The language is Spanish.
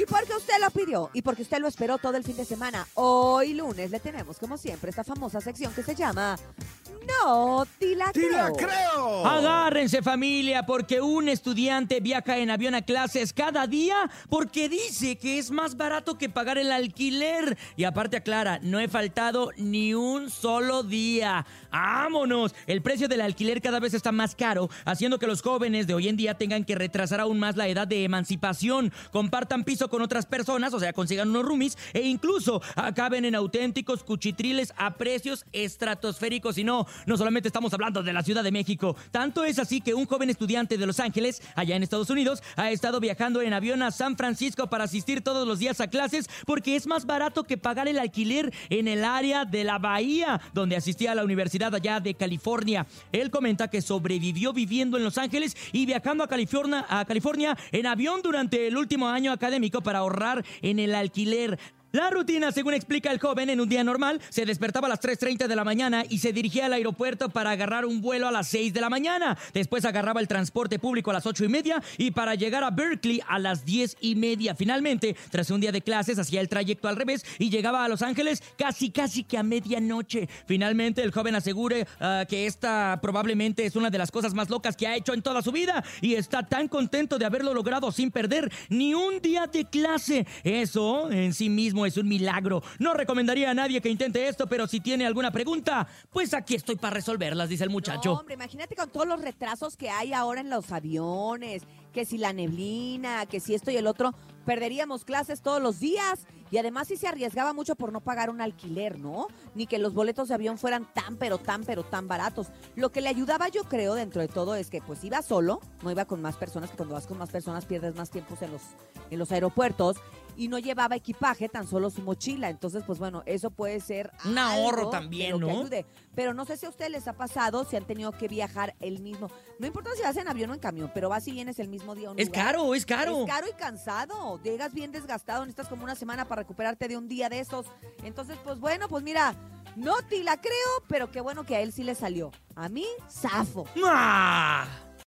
Y porque usted lo pidió y porque usted lo esperó todo el fin de semana, hoy lunes le tenemos como siempre esta famosa sección que se llama No, te la ¡Sí la creo. creo! Agárrense familia, porque un estudiante viaja en avión a clases cada día porque dice que es más barato que pagar el alquiler. Y aparte aclara, no he faltado ni un solo día. ¡Vámonos! El precio del alquiler cada vez está más caro, haciendo que los jóvenes de hoy en día tengan que retrasar aún más la edad de emancipación, compartan piso con otras personas, o sea, consigan unos roomies, e incluso acaben en auténticos cuchitriles a precios estratosféricos. Y no, no solamente estamos hablando de la Ciudad de México, tanto es así que un joven estudiante de Los Ángeles, allá en Estados Unidos, ha estado viajando en avión a San Francisco para asistir todos los días a clases porque es más barato que pagar el alquiler en el área de la Bahía, donde asistía a la Universidad allá de California. Él comenta que sobrevivió viviendo en Los Ángeles y viajando a California, a California en avión durante el último año académico para ahorrar en el alquiler. La rutina, según explica el joven, en un día normal, se despertaba a las 3.30 de la mañana y se dirigía al aeropuerto para agarrar un vuelo a las 6 de la mañana. Después agarraba el transporte público a las 8 y media y para llegar a Berkeley a las 10 y media. Finalmente, tras un día de clases, hacía el trayecto al revés y llegaba a Los Ángeles casi, casi que a medianoche. Finalmente, el joven asegure ah, que esta probablemente es una de las cosas más locas que ha hecho en toda su vida y está tan contento de haberlo logrado sin perder ni un día de clase. Eso en sí mismo es un milagro. No recomendaría a nadie que intente esto, pero si tiene alguna pregunta, pues aquí estoy para resolverlas, dice el muchacho. hombre, imagínate con todos los retrasos que hay ahora en los aviones, que si la neblina, que si esto y el otro, perderíamos clases todos los días. Y además si se arriesgaba mucho por no pagar un alquiler, ¿no? Ni que los boletos de avión fueran tan, pero tan, pero tan baratos. Lo que le ayudaba, yo creo, dentro de todo, es que pues iba solo, no iba con más personas, que cuando vas con más personas pierdes más tiempos en los, en los aeropuertos. Y no llevaba equipaje, tan solo su mochila. Entonces, pues bueno, eso puede ser Un ahorro también, lo que ¿no? ayude. Pero no sé si a ustedes les ha pasado, si han tenido que viajar el mismo. No importa si vas en avión o en camión, pero vas y vienes el mismo día. a un Es lugar. caro, es caro. Es caro y cansado. Llegas bien desgastado, necesitas como una semana para recuperarte de un día de esos. Entonces, pues bueno, pues mira, no te la creo, pero qué bueno que a él sí le salió. A mí, zafo.